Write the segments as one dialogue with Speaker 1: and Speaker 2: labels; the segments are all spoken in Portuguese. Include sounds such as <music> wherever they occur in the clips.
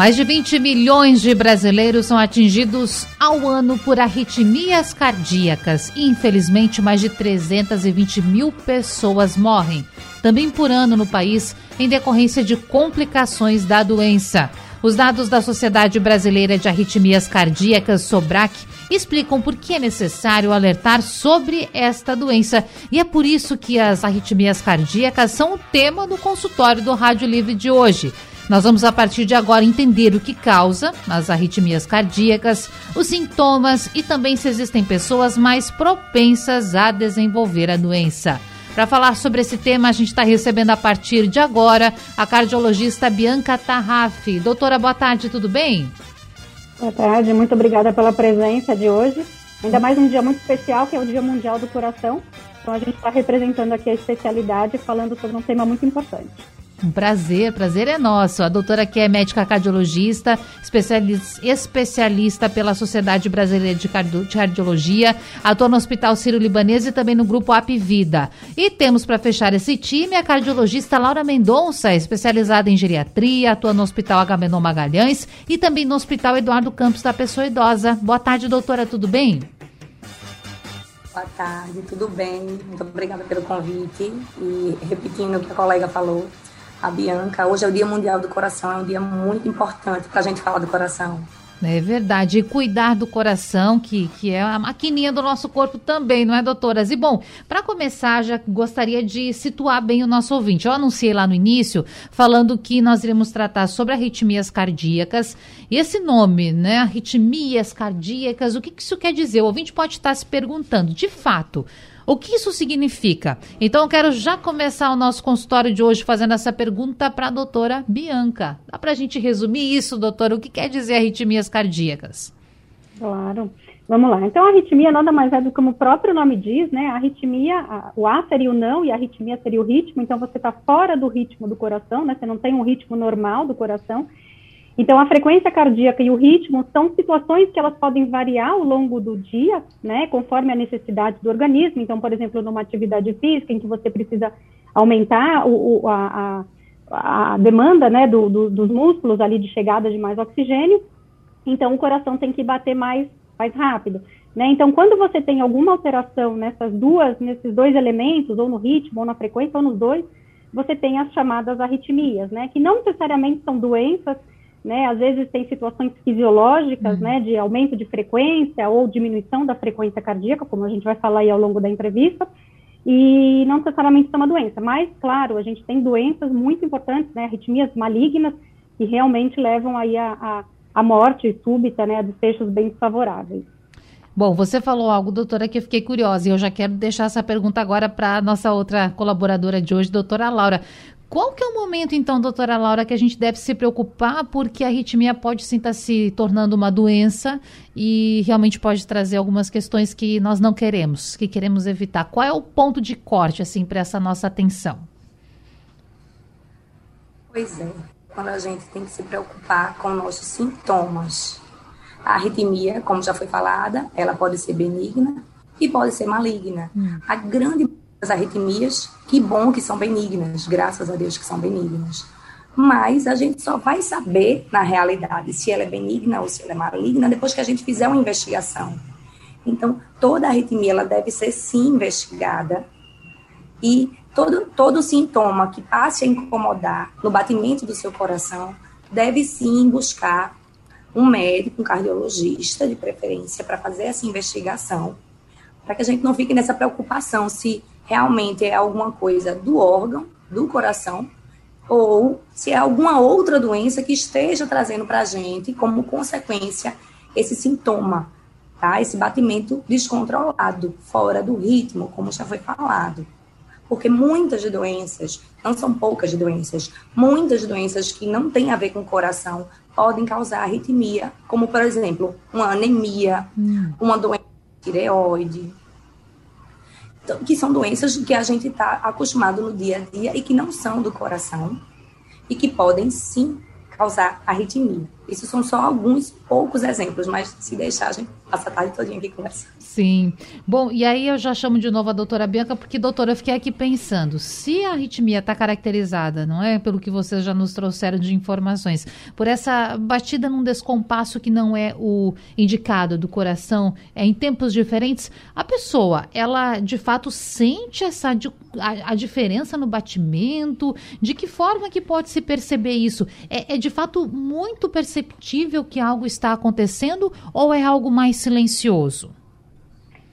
Speaker 1: Mais de 20 milhões de brasileiros são atingidos ao ano por arritmias cardíacas e, infelizmente, mais de 320 mil pessoas morrem também por ano no país em decorrência de complicações da doença. Os dados da Sociedade Brasileira de Arritmias Cardíacas, SOBRAC, explicam por que é necessário alertar sobre esta doença. E é por isso que as arritmias cardíacas são o tema do consultório do Rádio Livre de hoje. Nós vamos, a partir de agora, entender o que causa as arritmias cardíacas, os sintomas e também se existem pessoas mais propensas a desenvolver a doença. Para falar sobre esse tema, a gente está recebendo a partir de agora a cardiologista Bianca Tarraf. Doutora, boa tarde, tudo bem?
Speaker 2: Boa tarde, muito obrigada pela presença de hoje. Ainda mais um dia muito especial, que é o Dia Mundial do Coração. Então a gente está representando aqui a especialidade, falando sobre um tema muito importante.
Speaker 1: Um prazer, prazer é nosso. A doutora aqui é médica cardiologista, especialista, especialista pela Sociedade Brasileira de Cardiologia, atua no Hospital Sírio-Libanês e também no Grupo AP Vida. E temos para fechar esse time a cardiologista Laura Mendonça, especializada em geriatria, atua no Hospital Agamenon Magalhães e também no Hospital Eduardo Campos da Pessoa Idosa. Boa tarde, doutora, tudo bem?
Speaker 3: Boa tarde, tudo bem? Muito obrigada pelo convite. E repetindo o que a colega falou, a Bianca. Hoje é o Dia Mundial do Coração, é um dia muito importante para a gente falar do coração.
Speaker 1: É verdade. E cuidar do coração, que, que é a maquininha do nosso corpo também, não é, doutoras? E bom, para começar, já gostaria de situar bem o nosso ouvinte. Eu anunciei lá no início, falando que nós iremos tratar sobre arritmias cardíacas. E esse nome, né? Arritmias cardíacas, o que, que isso quer dizer? O ouvinte pode estar se perguntando, de fato, o que isso significa? Então, eu quero já começar o nosso consultório de hoje fazendo essa pergunta para a doutora Bianca. Dá para a gente resumir isso, doutora? O que quer dizer arritmias cardíacas?
Speaker 2: Claro. Vamos lá. Então, a arritmia nada mais é do que como o próprio nome diz, né? A arritmia, a, o A seria o não e a arritmia seria o ritmo. Então, você está fora do ritmo do coração, né? Você não tem um ritmo normal do coração. Então, a frequência cardíaca e o ritmo são situações que elas podem variar ao longo do dia, né, conforme a necessidade do organismo. Então, por exemplo, numa atividade física em que você precisa aumentar o, o, a, a, demanda, né, do, do, dos músculos ali de chegada de mais oxigênio, então o coração tem que bater mais, mais rápido. Né? Então, quando você tem alguma alteração nessas duas, nesses dois elementos, ou no ritmo, ou na frequência, ou nos dois, você tem as chamadas arritmias, né, que não necessariamente são doenças né? Às vezes tem situações fisiológicas, uhum. né, de aumento de frequência ou diminuição da frequência cardíaca, como a gente vai falar aí ao longo da entrevista, e não necessariamente é uma doença. Mas, claro, a gente tem doenças muito importantes, né, arritmias malignas, que realmente levam aí a, a, a morte súbita, né, a desfechos bem desfavoráveis.
Speaker 1: Bom, você falou algo, doutora, que eu fiquei curiosa e eu já quero deixar essa pergunta agora para a nossa outra colaboradora de hoje, doutora Laura. Qual que é o momento, então, doutora Laura, que a gente deve se preocupar porque a arritmia pode sim estar tá se tornando uma doença e realmente pode trazer algumas questões que nós não queremos, que queremos evitar? Qual é o ponto de corte, assim, para essa nossa atenção?
Speaker 3: Pois é, quando a gente tem que se preocupar com nossos sintomas. A arritmia, como já foi falada, ela pode ser benigna e pode ser maligna. Hum. A grande as arritmias, que bom que são benignas, graças a Deus que são benignas. Mas a gente só vai saber, na realidade, se ela é benigna ou se ela é maligna depois que a gente fizer uma investigação. Então, toda arritmia ela deve ser sim investigada e todo, todo sintoma que passe a incomodar no batimento do seu coração deve sim buscar um médico, um cardiologista de preferência, para fazer essa investigação, para que a gente não fique nessa preocupação se realmente é alguma coisa do órgão, do coração, ou se é alguma outra doença que esteja trazendo para a gente como consequência esse sintoma, tá? Esse batimento descontrolado, fora do ritmo, como já foi falado. Porque muitas doenças, não são poucas doenças, muitas doenças que não têm a ver com o coração podem causar arritmia, como por exemplo, uma anemia, hum. uma doença tireoide, então, que são doenças que a gente está acostumado no dia a dia e que não são do coração e que podem sim causar arritmia. Isso são só alguns poucos exemplos, mas se deixar, a gente passa a tarde todinha aqui conversando.
Speaker 1: Sim. Bom, e aí eu já chamo de novo a doutora Bianca, porque, doutora, eu fiquei aqui pensando, se a arritmia está caracterizada, não é, pelo que vocês já nos trouxeram de informações, por essa batida num descompasso que não é o indicado do coração, é em tempos diferentes, a pessoa, ela de fato sente essa a, a diferença no batimento? De que forma que pode se perceber isso? É, é de fato muito perceptível que algo está acontecendo ou é algo mais silencioso?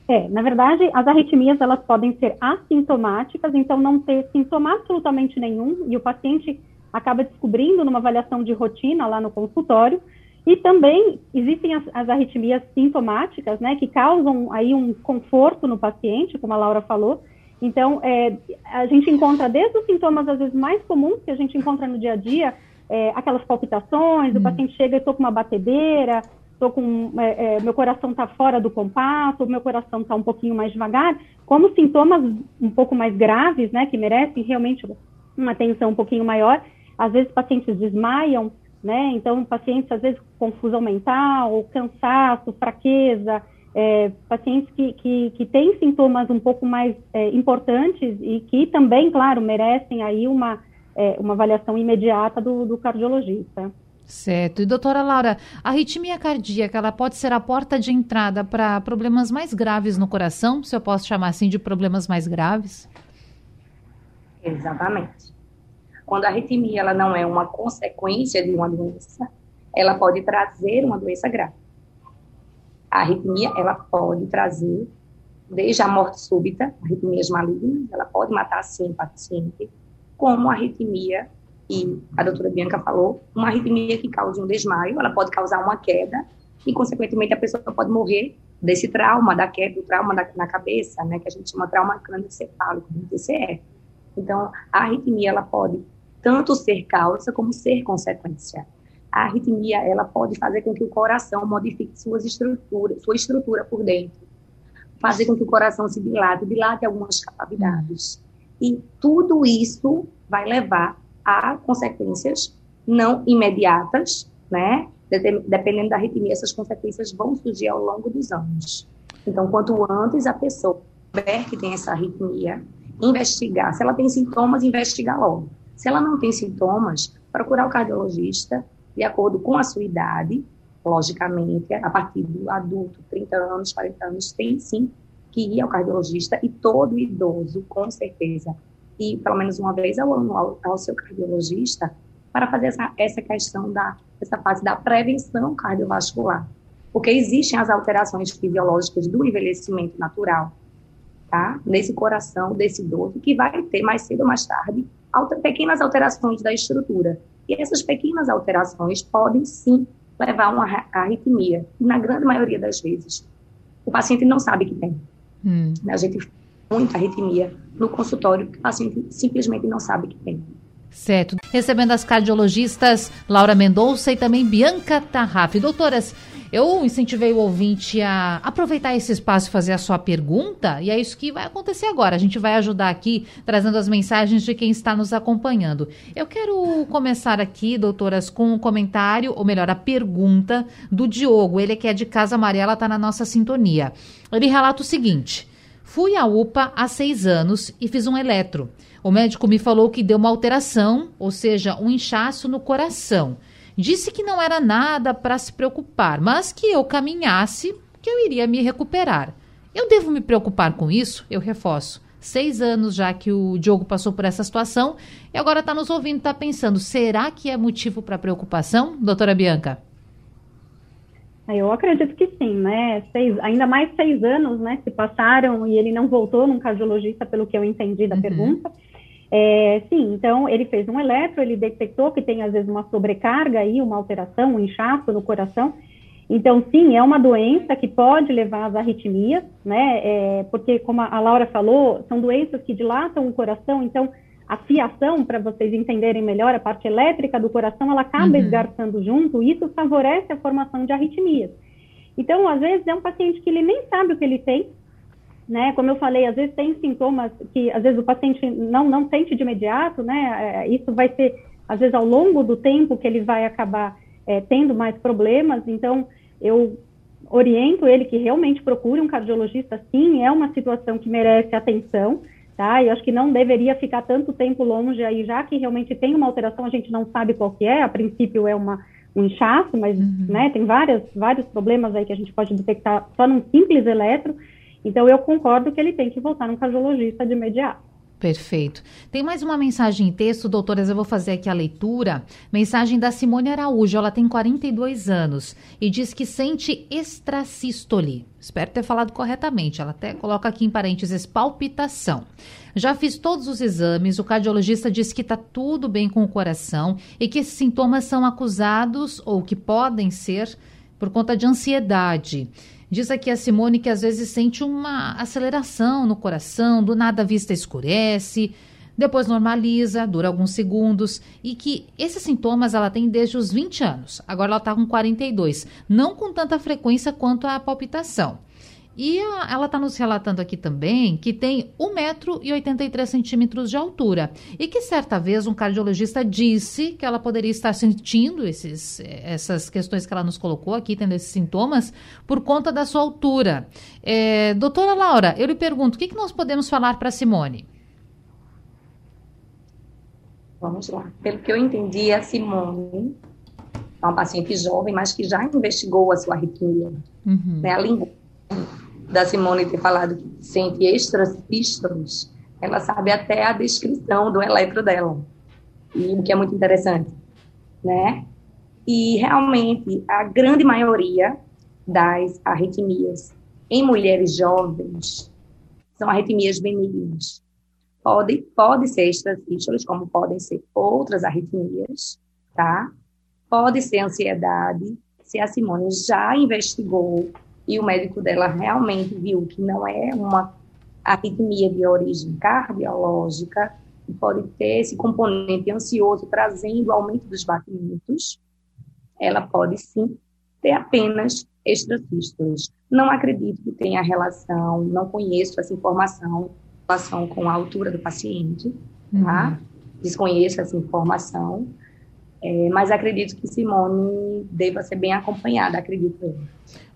Speaker 2: É, na verdade, as arritmias elas podem ser assintomáticas, então não ter sintoma absolutamente nenhum, e o paciente acaba descobrindo numa avaliação de rotina lá no consultório. E também existem as, as arritmias sintomáticas, né, que causam aí um conforto no paciente, como a Laura falou. Então, é, a gente encontra desde os sintomas, às vezes, mais comuns que a gente encontra no dia a dia, é, aquelas palpitações, hum. o paciente chega e estou com uma batedeira, tô com é, é, meu coração está fora do compasso, meu coração está um pouquinho mais devagar, como sintomas um pouco mais graves, né, que merecem realmente uma atenção um pouquinho maior. Às vezes pacientes desmaiam, né? Então pacientes às vezes com confusão mental, cansaço, fraqueza, é, pacientes que, que, que têm sintomas um pouco mais é, importantes e que também, claro, merecem aí uma, é, uma avaliação imediata do, do cardiologista.
Speaker 1: Certo. E doutora Laura, a arritmia cardíaca, ela pode ser a porta de entrada para problemas mais graves no coração, se eu posso chamar assim de problemas mais graves?
Speaker 3: Exatamente. Quando a arritmia ela não é uma consequência de uma doença, ela pode trazer uma doença grave. A arritmia, ela pode trazer desde a morte súbita, arritmias malignas, ela pode matar sim o paciente, como a arritmia e a doutora Bianca falou, uma arritmia que causa um desmaio, ela pode causar uma queda e, consequentemente, a pessoa pode morrer desse trauma, da queda, do trauma da, na cabeça, né, que a gente chama trauma crânioencefálico, do TCE. Então, a arritmia, ela pode tanto ser causa como ser consequência. A arritmia, ela pode fazer com que o coração modifique suas estruturas, sua estrutura por dentro, fazer com que o coração se dilate, dilate algumas capacidades. E tudo isso vai levar há consequências não imediatas, né? Dependendo da arritmia, essas consequências vão surgir ao longo dos anos. Então, quanto antes a pessoa souber que tem essa arritmia, investigar. Se ela tem sintomas, investigar logo. Se ela não tem sintomas, procurar o cardiologista de acordo com a sua idade, logicamente, a partir do adulto, 30 anos, 40 anos, tem sim que ir ao cardiologista e todo idoso, com certeza, ir pelo menos uma vez ao ano ao, ao seu cardiologista para fazer essa, essa questão da essa fase da prevenção cardiovascular, porque existem as alterações fisiológicas do envelhecimento natural, tá? Nesse coração desse idoso que vai ter mais cedo ou mais tarde alter, pequenas alterações da estrutura. E essas pequenas alterações podem sim levar a uma arritmia. E na grande maioria das vezes, o paciente não sabe que tem. Hum. A gente muita arritmia no consultório que o paciente simplesmente não sabe que tem.
Speaker 1: Certo. Recebendo as cardiologistas Laura Mendonça e também Bianca Tarraf. Doutoras, eu incentivei o ouvinte a aproveitar esse espaço e fazer a sua pergunta, e é isso que vai acontecer agora. A gente vai ajudar aqui trazendo as mensagens de quem está nos acompanhando. Eu quero começar aqui, doutoras, com um comentário, ou melhor, a pergunta do Diogo. Ele que é de Casa Amarela, está na nossa sintonia. Ele relata o seguinte. Fui à UPA há seis anos e fiz um eletro. O médico me falou que deu uma alteração, ou seja, um inchaço no coração. Disse que não era nada para se preocupar, mas que eu caminhasse, que eu iria me recuperar. Eu devo me preocupar com isso? Eu reforço. Seis anos já que o Diogo passou por essa situação e agora está nos ouvindo, está pensando: será que é motivo para preocupação, doutora Bianca?
Speaker 2: Eu acredito que sim, né? Seis, ainda mais seis anos, né? Se passaram e ele não voltou num cardiologista, pelo que eu entendi da uhum. pergunta. É, sim, então ele fez um eletro, ele detectou que tem às vezes uma sobrecarga aí, uma alteração, um inchaço no coração. Então, sim, é uma doença que pode levar às arritmias, né? É, porque, como a Laura falou, são doenças que dilatam o coração, então a fiação, para vocês entenderem melhor, a parte elétrica do coração, ela acaba uhum. esgarçando junto, e isso favorece a formação de arritmias. Então, às vezes, é um paciente que ele nem sabe o que ele tem, né? Como eu falei, às vezes tem sintomas que às vezes o paciente não, não sente de imediato, né? É, isso vai ser, às vezes, ao longo do tempo que ele vai acabar é, tendo mais problemas. Então, eu oriento ele que realmente procure um cardiologista, sim, é uma situação que merece atenção, tá? Eu acho que não deveria ficar tanto tempo longe aí, já que realmente tem uma alteração, a gente não sabe qual que é, a princípio é uma, um inchaço, mas, uhum. né, tem várias, vários problemas aí que a gente pode detectar só num simples eletro, então, eu concordo que ele tem que voltar no cardiologista de imediato.
Speaker 1: Perfeito. Tem mais uma mensagem em texto, doutoras, eu vou fazer aqui a leitura. Mensagem da Simone Araújo, ela tem 42 anos e diz que sente extrasístole. Espero ter falado corretamente. Ela até coloca aqui em parênteses palpitação. Já fiz todos os exames, o cardiologista disse que está tudo bem com o coração e que esses sintomas são acusados ou que podem ser por conta de ansiedade. Diz aqui a Simone que às vezes sente uma aceleração no coração, do nada a vista escurece, depois normaliza, dura alguns segundos e que esses sintomas ela tem desde os 20 anos. Agora ela está com 42, não com tanta frequência quanto a palpitação. E a, ela está nos relatando aqui também que tem 1,83m de altura. E que certa vez um cardiologista disse que ela poderia estar sentindo esses, essas questões que ela nos colocou aqui, tendo esses sintomas, por conta da sua altura. É, doutora Laura, eu lhe pergunto, o que, que nós podemos falar para Simone?
Speaker 3: Vamos lá. Pelo que eu entendi, a Simone é uma paciente jovem, mas que já investigou a sua arritmia. Uhum. Né, a língua da Simone ter falado que sente extrasístoles, ela sabe até a descrição do eletro dela, e o que é muito interessante, né? E realmente a grande maioria das arritmias em mulheres jovens são arritmias benignas. Pode, pode ser extrasístoles, como podem ser outras arritmias, tá? Pode ser ansiedade. Se a Simone já investigou e o médico dela realmente viu que não é uma arritmia de origem cardiológica, e pode ter esse componente ansioso trazendo aumento dos batimentos, ela pode sim ter apenas extrasístoles. Não acredito que tenha relação, não conheço essa informação relação com a altura do paciente, tá? Uhum. Desconheço essa informação, é, mas acredito que Simone deva ser bem acompanhada, acredito eu.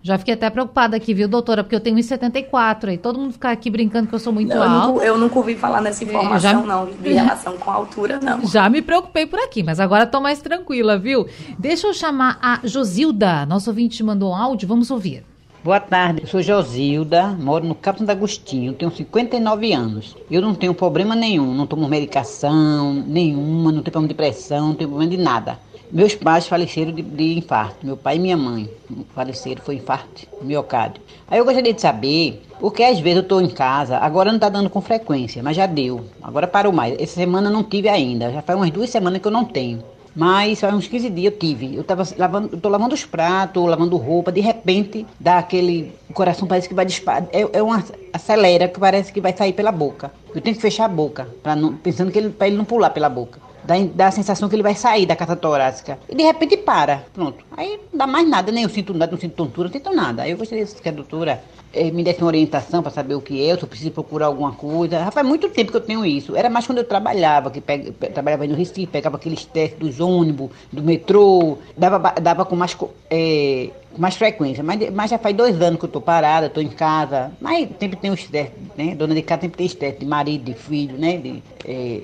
Speaker 1: Já fiquei até preocupada aqui, viu, doutora? Porque eu tenho 1,74 aí. Todo mundo fica aqui brincando que eu sou muito
Speaker 3: não,
Speaker 1: alta.
Speaker 3: Eu nunca, eu nunca ouvi falar nessa informação, já, não, de relação com a altura, não. <laughs>
Speaker 1: Já me preocupei por aqui, mas agora estou mais tranquila, viu? Deixa eu chamar a Josilda. Nosso ouvinte mandou um áudio, vamos ouvir.
Speaker 4: Boa tarde, eu sou Josilda, moro no Campo Santo Agostinho, tenho 59 anos. Eu não tenho problema nenhum, não tomo medicação nenhuma, não tenho problema de pressão, não tenho problema de nada. Meus pais faleceram de, de, infarto, meu pai e minha mãe faleceram, foi infarto, miocárdio. Aí eu gostaria de saber, porque às vezes eu estou em casa, agora não está dando com frequência, mas já deu, agora parou mais. Essa semana não tive ainda, já faz umas duas semanas que eu não tenho. Mas faz uns 15 dias eu tive. Eu tava lavando, eu tô lavando os pratos, lavando roupa, de repente dá aquele. O coração parece que vai disparar. É, é uma acelera que parece que vai sair pela boca. Eu tenho que fechar a boca, pra não, pensando que ele, pra ele não pular pela boca dá, dá a sensação que ele vai sair da caixa torácica. E de repente para. Pronto. Aí não dá mais nada, nem eu sinto nada, não sinto tontura, não sinto nada. Aí eu gostaria que a doutora eh, me desse uma orientação para saber o que é, se eu preciso procurar alguma coisa. Rapaz, muito tempo que eu tenho isso. Era mais quando eu trabalhava, que pega, trabalhava aí no Recife, pegava aqueles testes dos ônibus, do metrô, dava, dava com mais. É, com mais frequência, mas, mas já faz dois anos que eu tô parada, tô em casa, mas sempre tem os testes, né? Dona de casa sempre tem testes de marido, de filho, né? De, é,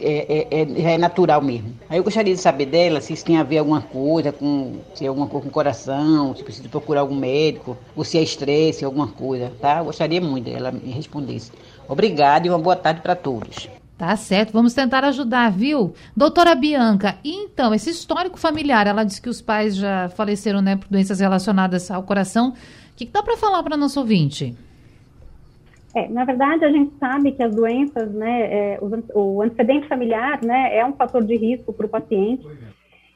Speaker 4: é, é, é, é, natural mesmo. Aí eu gostaria de saber dela se isso tem a ver alguma coisa com se é alguma coisa com o coração, se precisa procurar algum médico, ou se é estresse, alguma coisa, tá? Eu gostaria muito dela me respondesse. Obrigada e uma boa tarde para todos.
Speaker 1: Tá certo, vamos tentar ajudar, viu? Doutora Bianca, então, esse histórico familiar, ela disse que os pais já faleceram, né, por doenças relacionadas ao coração. O que, que dá para falar para nosso ouvinte?
Speaker 2: É, na verdade, a gente sabe que as doenças, né, é, o antecedente familiar, né, é um fator de risco para o paciente.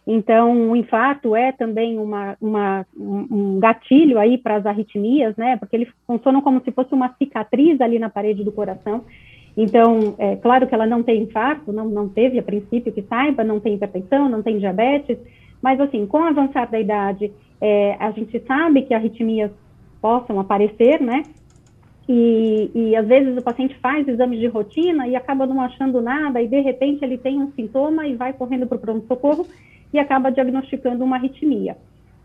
Speaker 2: Então, o infarto é também uma, uma, um gatilho aí para as arritmias, né, porque eles funcionam como se fosse uma cicatriz ali na parede do coração. Então, é claro que ela não tem infarto, não, não teve a princípio que saiba, não tem hipertensão, não tem diabetes, Mas, assim, com o avançar da idade, é, a gente sabe que arritmias possam aparecer, né? E, e, às vezes o paciente faz exames de rotina e acaba não achando nada, e de repente ele tem um sintoma e vai correndo para o pronto-socorro e acaba diagnosticando uma arritmia.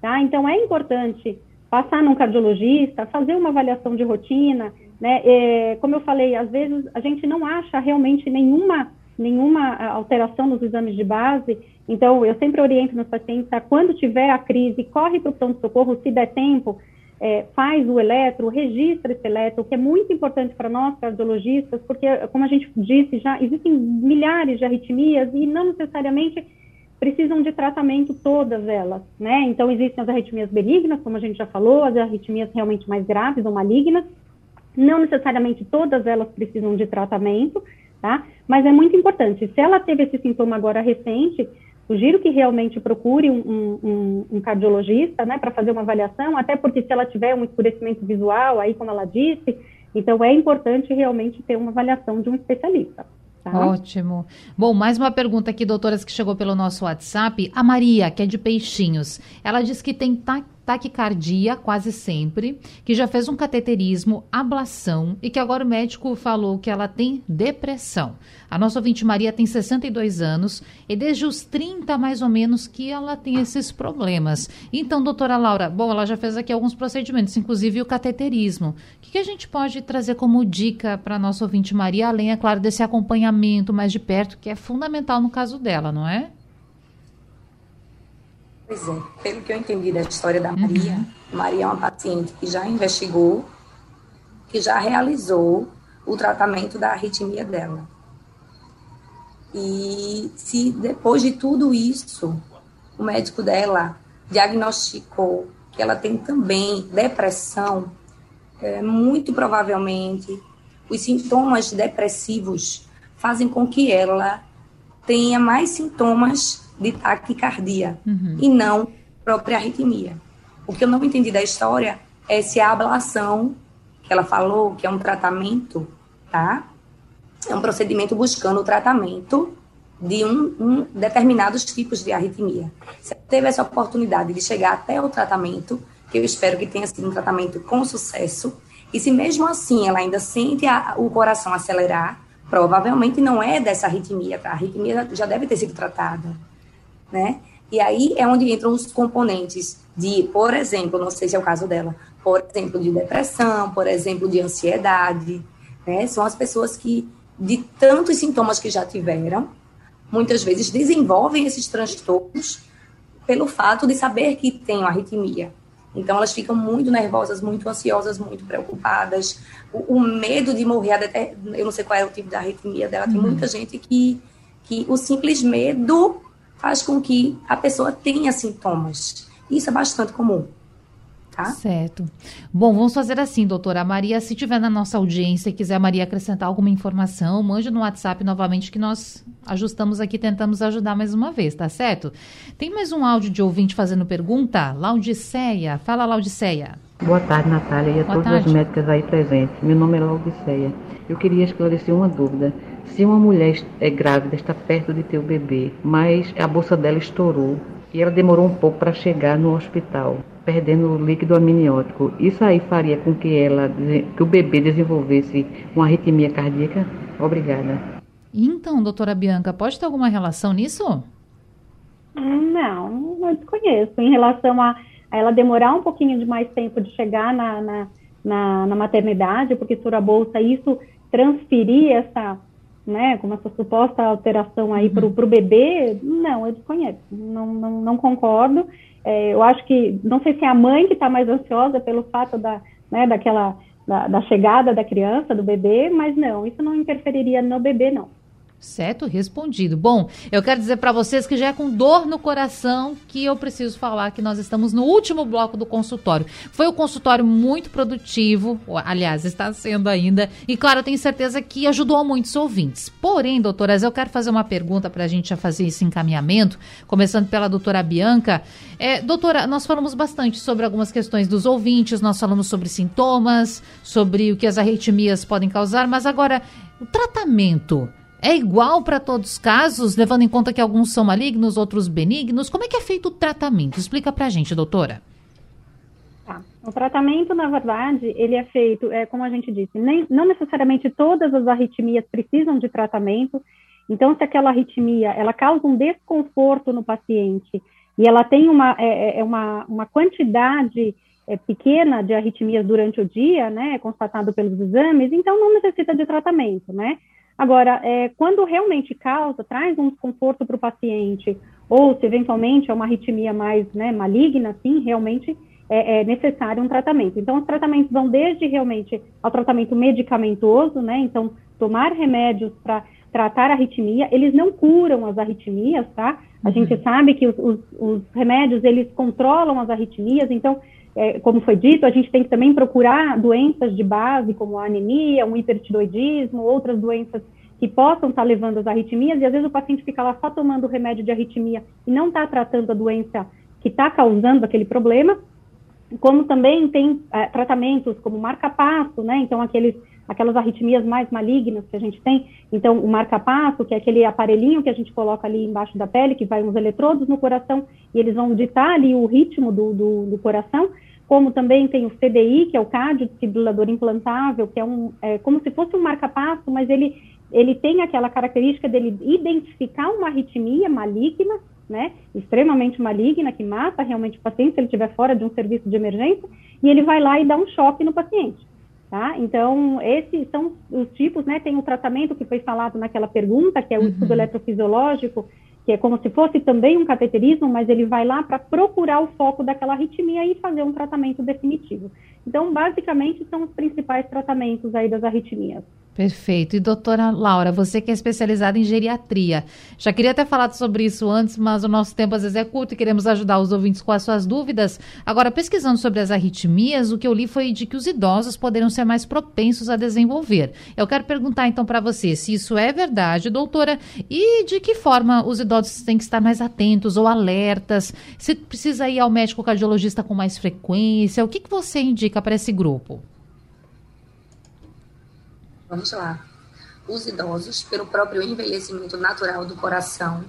Speaker 2: Tá? Então é importante passar num cardiologista, fazer uma avaliação de rotina, né? É, como eu falei, às vezes a gente não acha realmente nenhuma, nenhuma alteração nos exames de base, então eu sempre oriento meus pacientes a quando tiver a crise, corre para o pronto-socorro, se der tempo, é, faz o eletro, registra esse eletro, que é muito importante para nós, cardiologistas, porque, como a gente disse, já existem milhares de arritmias e não necessariamente precisam de tratamento todas elas, né? Então, existem as arritmias benignas, como a gente já falou, as arritmias realmente mais graves ou malignas, não necessariamente todas elas precisam de tratamento, tá? Mas é muito importante, se ela teve esse sintoma agora recente, sugiro que realmente procure um, um, um cardiologista, né, para fazer uma avaliação, até porque se ela tiver um escurecimento visual, aí como ela disse, então é importante realmente ter uma avaliação de um especialista.
Speaker 1: Tá? Ótimo. Bom, mais uma pergunta aqui, doutoras, que chegou pelo nosso WhatsApp. A Maria, que é de Peixinhos, ela diz que tem taquicardia quase sempre, que já fez um cateterismo, ablação e que agora o médico falou que ela tem depressão. A nossa ouvinte Maria tem 62 anos e desde os 30 mais ou menos que ela tem esses problemas. Então, doutora Laura, bom, ela já fez aqui alguns procedimentos, inclusive o cateterismo. O que, que a gente pode trazer como dica para a nossa ouvinte Maria, além, é claro, desse acompanhamento mais de perto, que é fundamental no caso dela, não é?
Speaker 3: Pois é, pelo que eu entendi da história da Maria, uhum. Maria é uma paciente que já investigou, que já realizou o tratamento da arritmia dela. E se depois de tudo isso, o médico dela diagnosticou que ela tem também depressão, é, muito provavelmente os sintomas depressivos fazem com que ela tenha mais sintomas de taquicardia uhum. e não própria arritmia. O que eu não entendi da história é se a ablação que ela falou, que é um tratamento, tá? É um procedimento buscando o tratamento de um, um determinados tipos de arritmia. Ela teve essa oportunidade de chegar até o tratamento, que eu espero que tenha sido um tratamento com sucesso, e se mesmo assim ela ainda sente a, o coração acelerar, provavelmente não é dessa arritmia, tá? A arritmia já deve ter sido tratada né? E aí é onde entram os componentes de, por exemplo, não sei se é o caso dela, por exemplo, de depressão, por exemplo, de ansiedade, né? São as pessoas que, de tantos sintomas que já tiveram, muitas vezes desenvolvem esses transtornos pelo fato de saber que tem uma arritmia. Então, elas ficam muito nervosas, muito ansiosas, muito preocupadas. O, o medo de morrer, eu não sei qual é o tipo da arritmia dela, tem uhum. muita gente que, que o simples medo faz com que a pessoa tenha sintomas. Isso é bastante comum. Tá?
Speaker 1: Certo. Bom, vamos fazer assim, doutora Maria. Se tiver na nossa audiência e quiser, Maria, acrescentar alguma informação, mande no WhatsApp novamente que nós ajustamos aqui, tentamos ajudar mais uma vez, tá certo? Tem mais um áudio de ouvinte fazendo pergunta? Laudiceia. Fala, Laudiceia.
Speaker 5: Boa tarde, Natália, e a Boa todas tarde. as médicas aí presentes. Meu nome é Laudiceia. Eu queria esclarecer uma dúvida. Se uma mulher é grávida, está perto de ter o bebê, mas a bolsa dela estourou e ela demorou um pouco para chegar no hospital, perdendo o líquido amniótico, isso aí faria com que ela, que o bebê desenvolvesse uma arritmia cardíaca? Obrigada.
Speaker 1: Então, doutora Bianca, pode ter alguma relação nisso?
Speaker 2: Não, não desconheço. Em relação a, a, ela demorar um pouquinho de mais tempo de chegar na, na, na, na maternidade, porque estoura a bolsa, isso transferir essa né, como essa suposta alteração aí para o uhum. bebê, não, eu desconheço, não, não, não concordo. É, eu acho que, não sei se é a mãe que está mais ansiosa pelo fato da, né, daquela, da, da chegada da criança, do bebê, mas não, isso não interferiria no bebê, não.
Speaker 1: Certo, respondido. Bom, eu quero dizer para vocês que já é com dor no coração que eu preciso falar que nós estamos no último bloco do consultório. Foi um consultório muito produtivo, aliás, está sendo ainda, e claro, eu tenho certeza que ajudou muitos ouvintes. Porém, doutoras, eu quero fazer uma pergunta para a gente já fazer esse encaminhamento, começando pela doutora Bianca. É, doutora, nós falamos bastante sobre algumas questões dos ouvintes, nós falamos sobre sintomas, sobre o que as arritmias podem causar, mas agora, o tratamento É igual para todos os casos, levando em conta que alguns são malignos, outros benignos? Como é que é feito o tratamento? Explica para a gente, doutora.
Speaker 2: Tá. O tratamento, na verdade, ele é feito, é, como a gente disse, nem, não necessariamente todas as arritmias precisam de tratamento. Então, se aquela arritmia ela causa um desconforto no paciente e ela tem uma, é, é, é uma, uma quantidade é, pequena de arritmias durante o dia, né, constatado pelos exames, então não necessita de tratamento, né? Agora, é, quando realmente causa, traz um desconforto para o paciente, ou se eventualmente é uma arritmia mais né, maligna, sim, realmente é, é, necessário um tratamento. Então, os tratamentos vão desde realmente ao tratamento medicamentoso, né? Então, tomar remédios para tratar a arritmia, eles não curam as arritmias, tá? A uhum. gente sabe que os, os, os, remédios, eles controlam as arritmias, então, é, como foi dito, a gente tem que também procurar doenças de base, como a anemia, um hipertiroidismo, outras doenças que possam estar levando às arritmias, e às vezes o paciente fica lá só tomando remédio de arritmia e não está tratando a doença que está causando aquele problema, como também tem é, tratamentos como marca-passo, né? Então, aqueles, aquelas arritmias mais malignas que a gente tem. Então, o marca-passo, que é aquele aparelhinho que a gente coloca ali embaixo da pele, que vai uns eletrodos no coração e eles vão ditar ali o ritmo do, do, do coração. Como também tem o CDI, que é o cardiodesfibrilador implantável, que é, um, é como se fosse um marca-passo, mas ele, ele tem aquela característica dele identificar uma arritmia maligna né, extremamente maligna, que mata realmente o paciente se ele estiver fora de um serviço de emergência, e ele vai lá e dá um choque no paciente. Tá? Então, esses são os tipos, né? Tem o tratamento que foi falado naquela pergunta, que é o uhum. estudo eletrofisiológico, que é como se fosse também um cateterismo, mas ele vai lá para procurar o foco daquela arritmia e fazer um tratamento definitivo. Então, basicamente, são os principais tratamentos aí das arritmias.
Speaker 1: Perfeito. E doutora Laura, você que é especializada em geriatria, já queria ter falado sobre isso antes, mas o nosso tempo às vezes é curto e queremos ajudar os ouvintes com as suas dúvidas. Agora, pesquisando sobre as arritmias, o que eu li foi de que os idosos poderiam ser mais propensos a desenvolver. Eu quero perguntar então para você se isso é verdade, doutora, e de que forma os idosos têm que estar mais atentos ou alertas, se precisa ir ao médico cardiologista com mais frequência, o que, que você indica para esse grupo?
Speaker 3: Vamos lá. Os idosos, pelo próprio envelhecimento natural do coração,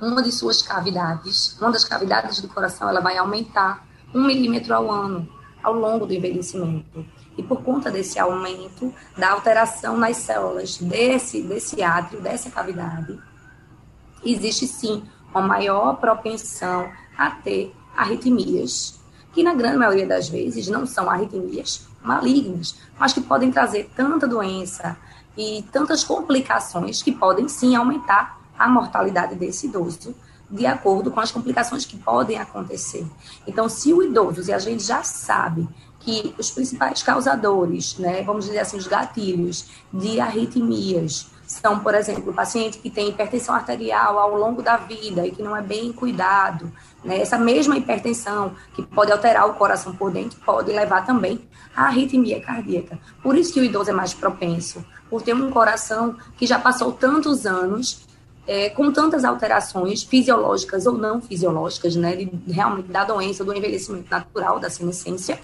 Speaker 3: uma de suas cavidades, uma das cavidades do coração, ela vai aumentar um milímetro ao ano, ao longo do envelhecimento. E por conta desse aumento, da alteração nas células desse, desse átrio, dessa cavidade, existe sim uma maior propensão a ter arritmias, que na grande maioria das vezes não são arritmias malignas, mas que podem trazer tanta doença e tantas complicações que podem sim aumentar a mortalidade desse idoso, de acordo com as complicações que podem acontecer. Então, se o idoso, e a gente já sabe que os principais causadores, né, vamos dizer assim, os gatilhos de arritmias, são, por exemplo, o paciente que tem hipertensão arterial ao longo da vida e que não é bem cuidado, né? essa mesma hipertensão que pode alterar o coração por dentro pode levar também à arritmia cardíaca. Por isso que o idoso é mais propenso, por ter um coração que já passou tantos anos é, com tantas alterações fisiológicas ou não fisiológicas, né, de, realmente da doença, do envelhecimento natural, da senescência,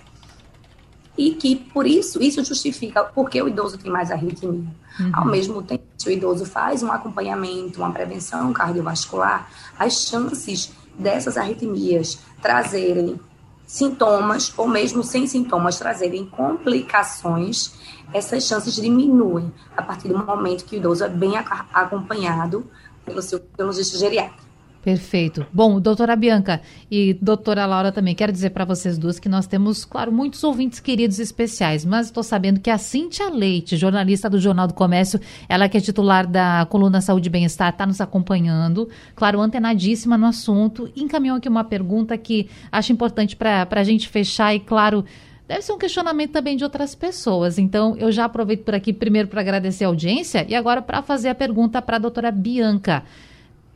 Speaker 3: e que, por isso, isso justifica porque o idoso tem mais arritmia. Uhum. Ao mesmo tempo, se o idoso faz um acompanhamento, uma prevenção cardiovascular, as chances dessas arritmias trazerem sintomas, ou mesmo sem sintomas, trazerem complicações, essas chances diminuem a partir do momento que o idoso é bem acompanhado pelo seu, pelo geriatra.
Speaker 1: Perfeito. Bom, doutora Bianca e doutora Laura também, quero dizer para vocês duas que nós temos, claro, muitos ouvintes queridos especiais, mas estou sabendo que a Cíntia Leite, jornalista do Jornal do Comércio, ela que é titular da coluna Saúde e Bem-Estar, está nos acompanhando, claro, antenadíssima no assunto, encaminhou aqui uma pergunta que acho importante para a gente fechar e, claro, deve ser um questionamento também de outras pessoas. Então, eu já aproveito por aqui primeiro para agradecer a audiência e agora para fazer a pergunta para a doutora Bianca.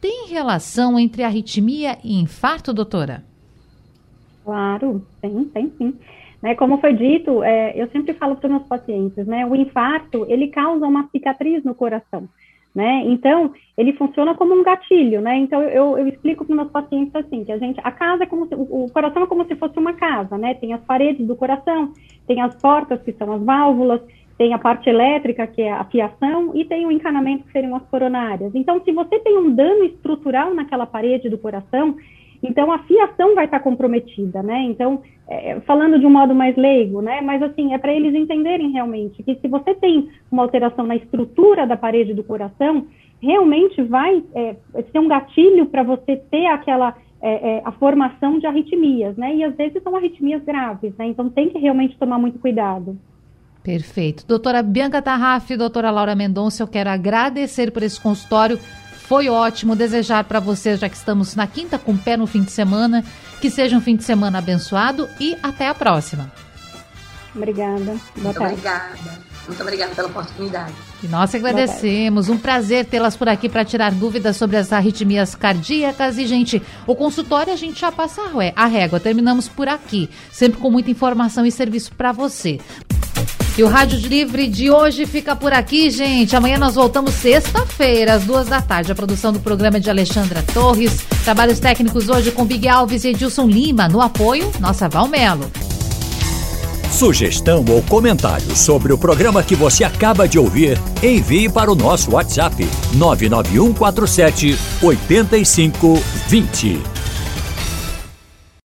Speaker 1: Tem relação entre arritmia e infarto, doutora?
Speaker 2: Claro, tem, tem sim. Né, como foi dito, é, eu sempre falo para os meus pacientes, né, o infarto, ele causa uma cicatriz no coração, né, então, ele funciona como um gatilho, né, então eu, eu explico para os meus pacientes assim, que a gente, a casa é como se, o, coração é como se fosse uma casa, né, tem as paredes do coração, tem as portas que são as válvulas, tem a parte elétrica, que é a fiação, e tem o encanamento, que seriam as coronárias. Então, se você tem um dano estrutural naquela parede do coração, então a fiação vai estar comprometida, né? Então, é, falando de um modo mais leigo, né? Mas assim, é para eles entenderem realmente que se você tem uma alteração na estrutura da parede do coração, realmente vai é, ser um gatilho para você ter aquela é, é, a formação de arritmias, né? E às vezes são arritmias graves, né? Então tem que realmente tomar muito cuidado.
Speaker 1: Perfeito. Doutora Bianca Tarraf, doutora Laura Mendonça, eu quero agradecer por esse consultório. Foi ótimo desejar para vocês, já que estamos na quinta com pé no fim de semana, que seja um fim de semana abençoado e até a próxima.
Speaker 2: Obrigada. Boa
Speaker 3: Muito tarde. obrigada. Muito obrigada pela oportunidade.
Speaker 1: E nós agradecemos. Um prazer tê-las por aqui para tirar dúvidas sobre as arritmias cardíacas. E, gente, o consultório a gente já passa a régua. Terminamos por aqui, sempre com muita informação e serviço para você. E o Rádio Livre de hoje fica por aqui, gente. Amanhã nós voltamos sexta-feira, às duas da tarde. A produção do programa é de Alexandra Torres. Trabalhos técnicos hoje com Big Alves e Edilson Lima. No apoio, nossa Valmelo.
Speaker 6: Sugestão ou comentário sobre o programa que você acaba de ouvir, envie para o nosso WhatsApp 99147 8520.